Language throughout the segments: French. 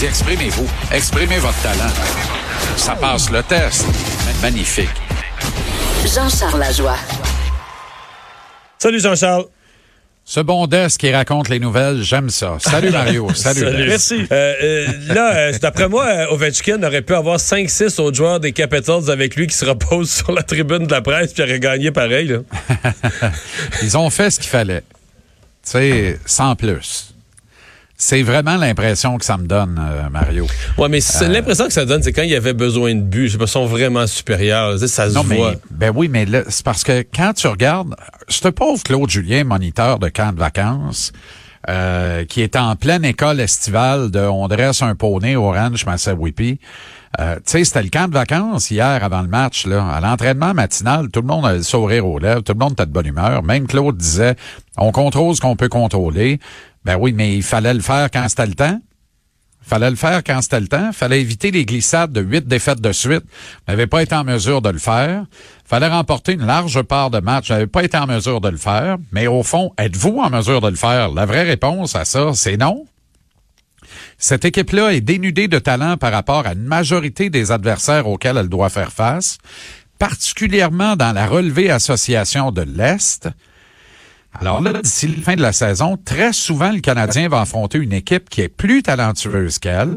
Exprimez-vous. Exprimez votre talent. Ça passe le test. Magnifique. Jean-Charles Lajoie. Salut Jean-Charles. Ce bon desk qui raconte les nouvelles, j'aime ça. Salut Mario. Salut. Des. Merci. Euh, euh, là, euh, d'après moi, euh, Ovechkin aurait pu avoir 5-6 autres joueurs des Capitals avec lui qui se reposent sur la tribune de la presse puis aurait gagné pareil. Là. Ils ont fait ce qu'il fallait. Tu sais, sans plus. C'est vraiment l'impression que ça me donne, euh, Mario. Ouais, mais Euh, l'impression que ça donne, c'est quand il y avait besoin de pas, ils sont vraiment supérieurs. Ça se Non, voit. mais, ben oui, mais là, c'est parce que quand tu regardes, ce pauvre Claude Julien, moniteur de camp de vacances, euh, qui est en pleine école estivale de On dresse un poney au ranch Massawippi, euh, tu sais, c'était le camp de vacances hier avant le match, là. À l'entraînement matinal, tout le monde a le sourire aux lèvres, tout le monde était de bonne humeur. Même Claude disait, on contrôle ce qu'on peut contrôler. Ben oui, mais il fallait le faire quand c'était le temps. Fallait le faire quand c'était le temps. Fallait éviter les glissades de huit défaites de suite. On n'avait pas été en mesure de le faire. Fallait remporter une large part de match. On n'avait pas été en mesure de le faire. Mais au fond, êtes-vous en mesure de le faire? La vraie réponse à ça, c'est non. Cette équipe-là est dénudée de talent par rapport à une majorité des adversaires auxquels elle doit faire face, particulièrement dans la relevée association de l'Est. Alors là, d'ici la fin de la saison, très souvent, le Canadien va affronter une équipe qui est plus talentueuse qu'elle,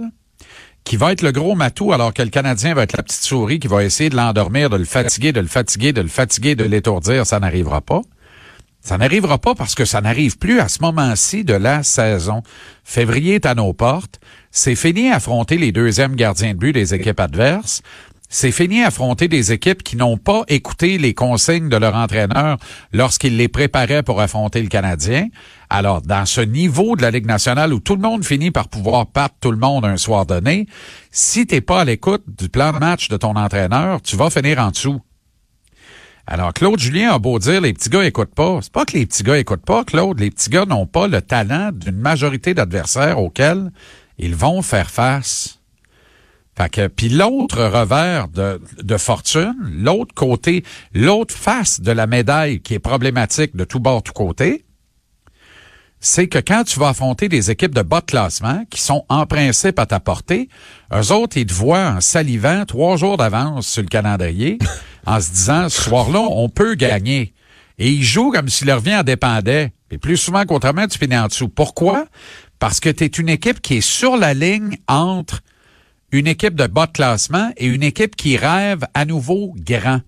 qui va être le gros matou, alors que le Canadien va être la petite souris qui va essayer de l'endormir, de le fatiguer, de le fatiguer, de le fatiguer, de l'étourdir. Ça n'arrivera pas. Ça n'arrivera pas parce que ça n'arrive plus à ce moment-ci de la saison. Février est à nos portes. C'est fini affronter les deuxièmes gardiens de but des équipes adverses. C'est fini affronter des équipes qui n'ont pas écouté les consignes de leur entraîneur lorsqu'il les préparait pour affronter le Canadien. Alors, dans ce niveau de la Ligue nationale où tout le monde finit par pouvoir battre tout le monde un soir donné, si t'es pas à l'écoute du plan de match de ton entraîneur, tu vas finir en dessous. Alors, Claude Julien a beau dire les petits gars écoutent pas. C'est pas que les petits gars écoutent pas, Claude. Les petits gars n'ont pas le talent d'une majorité d'adversaires auxquels ils vont faire face. Fait que, puis l'autre revers de, de fortune, l'autre côté, l'autre face de la médaille qui est problématique de tout bord, tout côté, c'est que quand tu vas affronter des équipes de bas de classement qui sont en principe à ta portée, eux autres, ils te voient en salivant trois jours d'avance sur le calendrier, en se disant, ce soir-là, on peut gagner. Et ils jouent comme si leur vie en dépendait. Et plus souvent qu'autrement, tu finis en dessous. Pourquoi? Parce que tu es une équipe qui est sur la ligne entre une équipe de bas de classement et une équipe qui rêve à nouveau grand.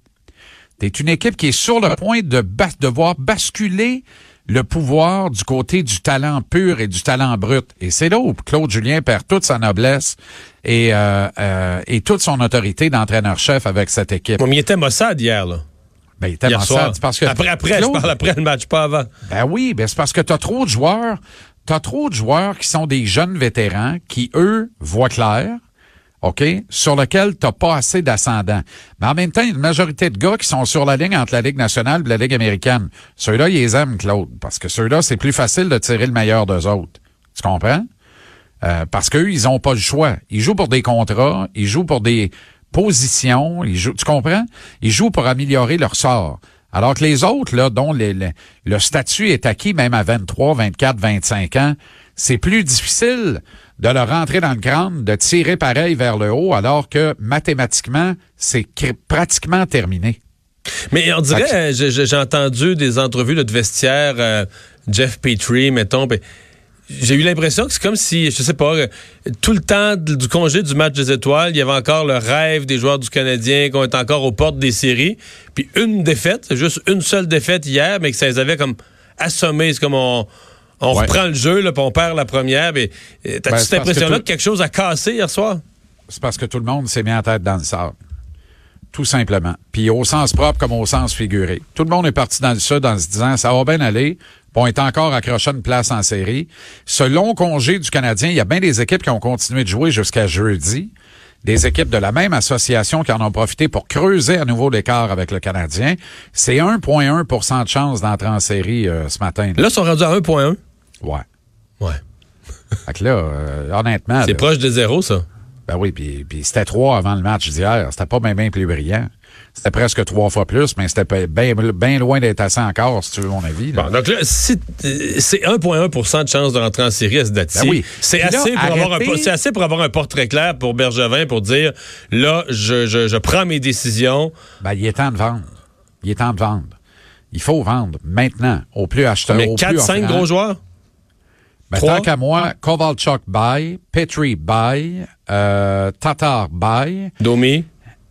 Tu es une équipe qui est sur le point de bas- devoir basculer le pouvoir du côté du talent pur et du talent brut. Et c'est là où Claude Julien perd toute sa noblesse et, euh, euh, et toute son autorité d'entraîneur-chef avec cette équipe. Bon, mais il était Mossad hier, là. Ben, il était Hier Mossad. parce que après, après, Claude- je parle après le match, pas avant. ben oui, ben c'est parce que t'as trop de joueurs, t'as trop de joueurs qui sont des jeunes vétérans qui, eux, voient clair, OK, sur lequel t'as pas assez d'ascendants. Mais en même temps, il y a une majorité de gars qui sont sur la ligne entre la Ligue nationale et la Ligue américaine. Ceux-là, ils les aiment, Claude, parce que ceux-là, c'est plus facile de tirer le meilleur d'eux autres. Tu comprends? Euh, parce qu'eux, ils ont pas le choix. Ils jouent pour des contrats, ils jouent pour des positions, ils jouent, tu comprends? Ils jouent pour améliorer leur sort. Alors que les autres, là, dont le statut est acquis même à 23, 24, 25 ans, c'est plus difficile de leur rentrer dans le crâne, de tirer pareil vers le haut, alors que mathématiquement, c'est pratiquement terminé. Mais on dirait, euh, j'ai entendu des entrevues de vestiaire, euh, Jeff Petrie, mettons. J'ai eu l'impression que c'est comme si, je sais pas, euh, tout le temps du congé du match des étoiles, il y avait encore le rêve des joueurs du Canadien qu'on est encore aux portes des séries. Puis une défaite, juste une seule défaite hier, mais que ça les avait comme assommés. C'est comme on, on Ouais. reprend le jeu, là, puis on perd la première. Mais euh, t'as-tu Ben, cette impression-là que, quelque chose a cassé hier soir? C'est parce que tout le monde s'est mis en tête dans le sable. tout simplement. Puis au sens propre comme au sens figuré. Tout le monde est parti dans le sud en se disant ça va bien aller. Bon, on est encore accroché à une place en série. Ce long congé du Canadien, il y a bien des équipes qui ont continué de jouer jusqu'à jeudi. Des équipes de la même association qui en ont profité pour creuser à nouveau l'écart avec le Canadien. C'est 1,1% de chance d'entrer en série euh, ce matin. Là, ils sont rendus à 1,1. Ouais. Ouais. Fait que là, euh, honnêtement... C'est proche de zéro, ça. Ben oui, puis, puis c'était trois avant le match d'hier. C'était pas bien, bien plus brillant. C'était presque trois fois plus, mais c'était bien bien loin d'être assez encore, si tu veux mon avis. là. Bon, donc là, si- c'est 1,1% de chance de rentrer en série à ce date-ci. Ben oui. C'est là, assez, pour avoir un, assez pour avoir un portrait clair pour Bergevin pour dire là, je, je, je prends mes décisions. Ben, il est temps de vendre. Il est temps de vendre. Il faut vendre maintenant, au plus acheteur. Mais au 4, plus 5 offrant. gros joueurs? Ben, tant qu'à moi, Kovalchuk buy, Petri buy, euh, Tatar buy, Domi?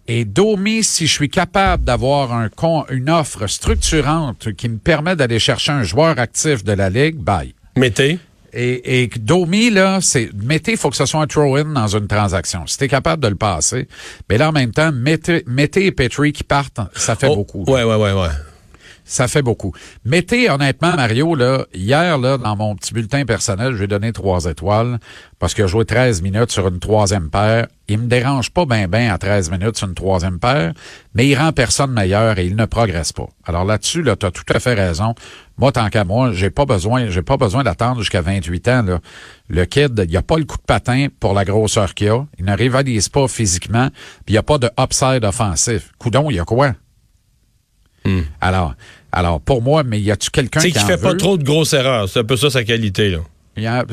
Et Domi, si je suis capable d'avoir un con, une offre structurante qui me permet d'aller chercher un joueur actif de la Ligue, buy. Mété. Et, et Domi, là, c'est, mettez, il faut que ce soit un throw-in dans une transaction. Si t'es capable de le passer, mais là, en même temps, mettez, mettez et Petri qui partent, ça fait Oh, beaucoup. Ouais, ouais, ouais, ouais. Ça fait beaucoup. Mettez, honnêtement, Mario, là, hier, là, dans mon petit bulletin personnel, je vais donner trois étoiles parce a joué 13 minutes sur une troisième paire. Il me dérange pas bien ben à 13 minutes sur une troisième paire, mais il rend personne meilleur et il ne progresse pas. Alors là-dessus, là, tu as tout à fait raison. Moi, tant qu'à moi, j'ai pas besoin, j'ai pas besoin d'attendre jusqu'à 28 ans, là. Le kid, il a pas le coup de patin pour la grosseur qu'il a. Il ne rivalise pas physiquement, puis il n'y a pas de upside offensif. Coudon, il y a quoi? Alors, alors pour moi, mais y a-tu quelqu'un Tu sais qui qu'il en fait pas trop de grosses erreurs. C'est un peu ça sa qualité, là.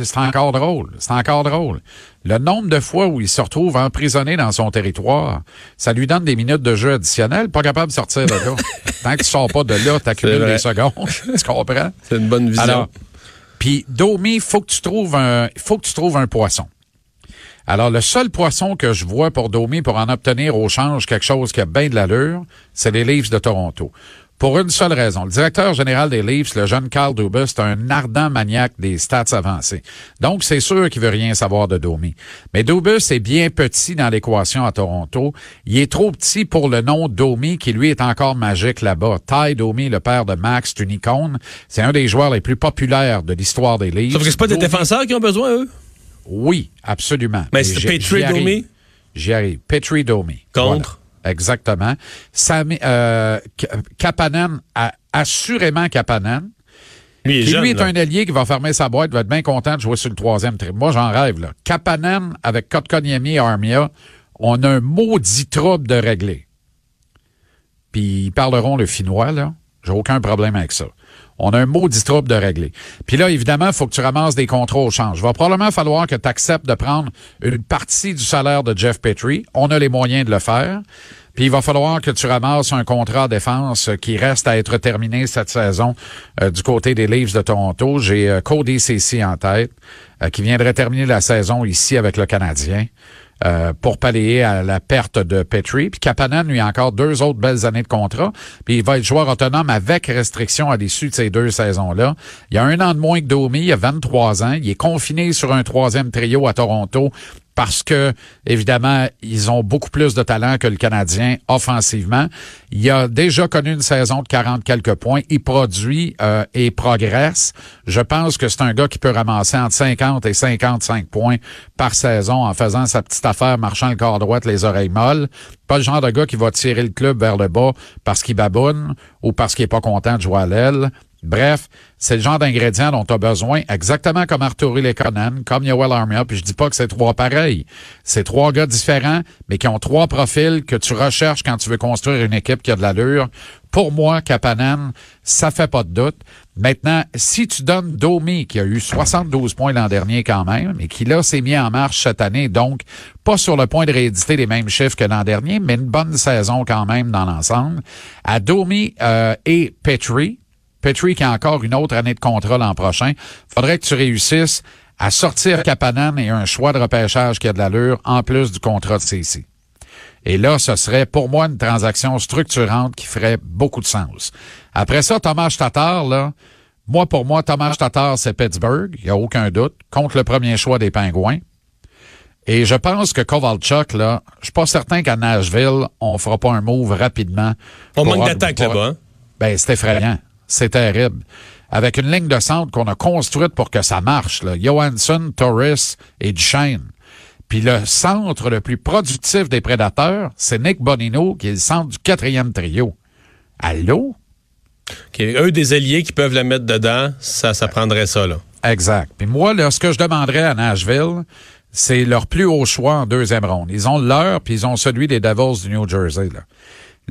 C'est encore drôle. C'est encore drôle. Le nombre de fois où il se retrouve emprisonné dans son territoire, ça lui donne des minutes de jeu additionnelles, pas capable de sortir de là. Tant que tu sors pas de là, t'accumules des secondes. tu comprends? C'est une bonne vision. Alors, puis Domi, faut que tu trouves un, faut que tu trouves un poisson. Alors, le seul poisson que je vois pour Domi pour en obtenir au change quelque chose qui a bien de l'allure, c'est les Leafs de Toronto. Pour une seule raison. Le directeur général des Leafs, le jeune Carl Dubas, c'est un ardent maniaque des stats avancées. Donc, c'est sûr qu'il veut rien savoir de Domi. Mais Dubas est bien petit dans l'équation à Toronto. Il est trop petit pour le nom Domi, qui lui est encore magique là-bas. Ty Domi, le père de Max, c'est une icône. C'est un des joueurs les plus populaires de l'histoire des Leafs. Sauf que c'est pas des Domi- défenseurs qui ont besoin, eux? Oui, absolument. Mais c'est arrive. Domi? J'y arrive. Petri Domi. Contre? Voilà. Exactement. Sami- euh, Kapanen, a- assurément Kapanen, Lui, est qui jeune. lui est un allié qui va fermer sa boîte, va être bien content de jouer sur le troisième trip. Moi, j'en rêve. Là. Kapanen avec Kotkaniemi et Armia, on a un maudit trouble de régler. Puis ils parleront le finnois, là. J'ai aucun problème avec ça. On a un maudit trouble de régler. Puis là, évidemment, il faut que tu ramasses des contrats au change. Il va probablement falloir que tu acceptes de prendre une partie du salaire de Jeff Petrie. On a les moyens de le faire. Puis il va falloir que tu ramasses un contrat de défense qui reste à être terminé cette saison euh, du côté des Leafs de Toronto. J'ai euh, Cody Ceci en tête, euh, qui viendrait terminer la saison ici avec le Canadien. Euh, pour pallier à la perte de Petrie. Puis Kapanen, lui, a encore deux autres belles années de contrat. Puis il va être joueur autonome avec restriction à l'issue de ces deux saisons-là. Il y a un an de moins que Domi, il a 23 ans. Il est confiné sur un troisième trio à Toronto parce que, évidemment, ils ont beaucoup plus de talent que le Canadien offensivement. Il a déjà connu une saison de 40 quelques points. Il produit euh, et progresse. Je pense que c'est un gars qui peut ramasser entre 50 et 55 points par saison en faisant sa petite affaire, marchant le corps droit, les oreilles molles. Pas le genre de gars qui va tirer le club vers le bas parce qu'il baboune ou parce qu'il est pas content de jouer à l'aile. Bref, c'est le genre d'ingrédients dont tu as besoin, exactement comme Arturi Lekonen, comme Yoel Armia, puis je dis pas que c'est trois pareils. C'est trois gars différents, mais qui ont trois profils que tu recherches quand tu veux construire une équipe qui a de l'allure. Pour moi, Kapanen, ça fait pas de doute. Maintenant, si tu donnes Domi, qui a eu 72 points l'an dernier quand même, et qui là s'est mis en marche cette année, donc pas sur le point de rééditer les mêmes chiffres que l'an dernier, mais une bonne saison quand même dans l'ensemble, à Domi euh, et Petrie, Petrie qui a encore une autre année de contrat l'an prochain. Faudrait que tu réussisses à sortir Kapanen et un choix de repêchage qui a de l'allure en plus du contrat de CC. Et là, ce serait pour moi une transaction structurante qui ferait beaucoup de sens. Après ça, Thomas Tatar, là, moi, pour moi, Thomas Tatar, c'est Pittsburgh, il n'y a aucun doute, contre le premier choix des Pingouins. Et je pense que Kovalchuk, là, je suis pas certain qu'à Nashville, on fera pas un move rapidement. On manque d'attaque là-bas. hein? Ben, c'est effrayant. C'est terrible. Avec une ligne de centre qu'on a construite pour que ça marche, là. Johansson, Torres et Duchesne. Puis le centre le plus productif des prédateurs, c'est Nick Bonino, qui est le centre du quatrième trio. Allô? OK. Eux, des alliés qui peuvent la mettre dedans, ça, ça prendrait ça, là. Exact. Puis moi, là, ce que je demanderais à Nashville, c'est leur plus haut choix en deuxième ronde. Ils ont leur, puis ils ont celui des Devils du New Jersey. Là.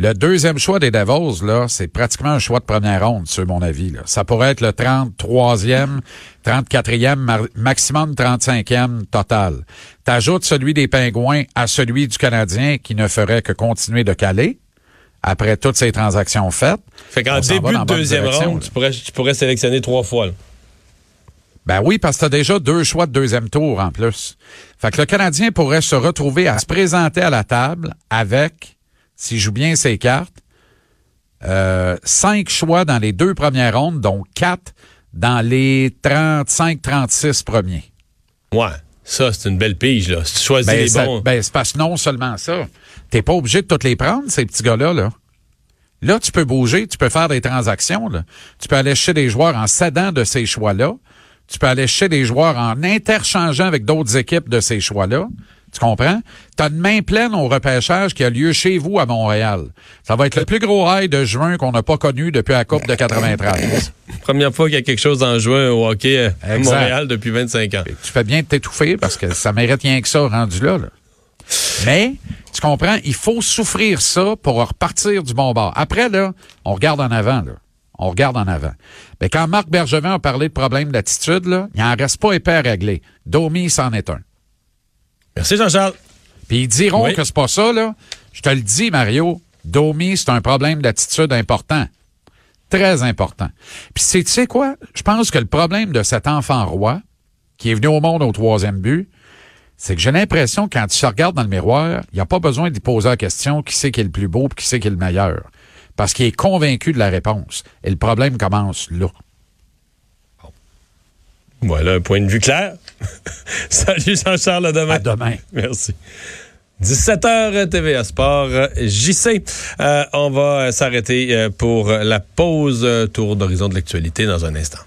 Le deuxième choix des Devils, là, c'est pratiquement un choix de première ronde, sur mon avis. Là. Ça pourrait être le 33e, 34e, mar- maximum 35e total. T'ajoutes celui des Pingouins à celui du Canadien qui ne ferait que continuer de caler après toutes ces transactions faites. Fait qu'en début de deuxième ronde, là. tu pourrais, tu pourrais sélectionner trois fois. là. Ben oui, parce que t'as déjà deux choix de deuxième tour en plus. Fait que le Canadien pourrait se retrouver à se présenter à la table avec, s'il joue bien ses cartes, euh, cinq choix dans les deux premières rondes, dont quatre dans les 35-36 premiers. Ouais. Ça, c'est une belle pige, là. Si tu choisis Ben, les ça- bons. ben, c'est parce que non seulement ça. T'es pas obligé de toutes les prendre, ces petits gars-là, là. Là, tu peux bouger, tu peux faire des transactions, là. Tu peux aller chercher des joueurs en cédant de ces choix-là. Tu peux aller chercher des joueurs en interchangeant avec d'autres équipes de ces choix-là. Tu comprends? Tu as une main pleine au repêchage qui a lieu chez vous à Montréal. Ça va être le plus gros high de juin qu'on n'a pas connu depuis la Coupe de 93. Première fois qu'il y a quelque chose en juin au hockey euh, à Exact. Montréal depuis 25 ans. tu fais bien de t'étouffer parce que ça mérite rien que ça rendu là, là. Mais, tu comprends, il faut souffrir ça pour repartir du bon bord. Après, là, on regarde en avant, là. On regarde en avant. Mais quand Marc Bergevin a parlé de problème d'attitude, là, il n'en reste pas épais à régler. Domi, c'en est un. Merci, Jean-Charles. Puis ils diront Oui. que c'est pas ça, là. Je te le dis, Mario, Domi, c'est un problème d'attitude important. Très important. Puis c'est, tu sais quoi? Je pense que le problème de cet enfant roi, qui est venu au monde au troisième but, c'est que j'ai l'impression que quand tu te regardes dans le miroir, il n'y a pas besoin d'y poser la question qui c'est qui est le plus beau puis qui c'est qui est le meilleur. Parce qu'il est convaincu de la réponse. Et le problème commence là. Voilà un point de vue clair. Salut, Jean-Charles, à demain. À demain. Merci. 17h TVA Sport, JC. Euh, on va s'arrêter euh, pour la pause euh, tour d'horizon de l'actualité dans un instant.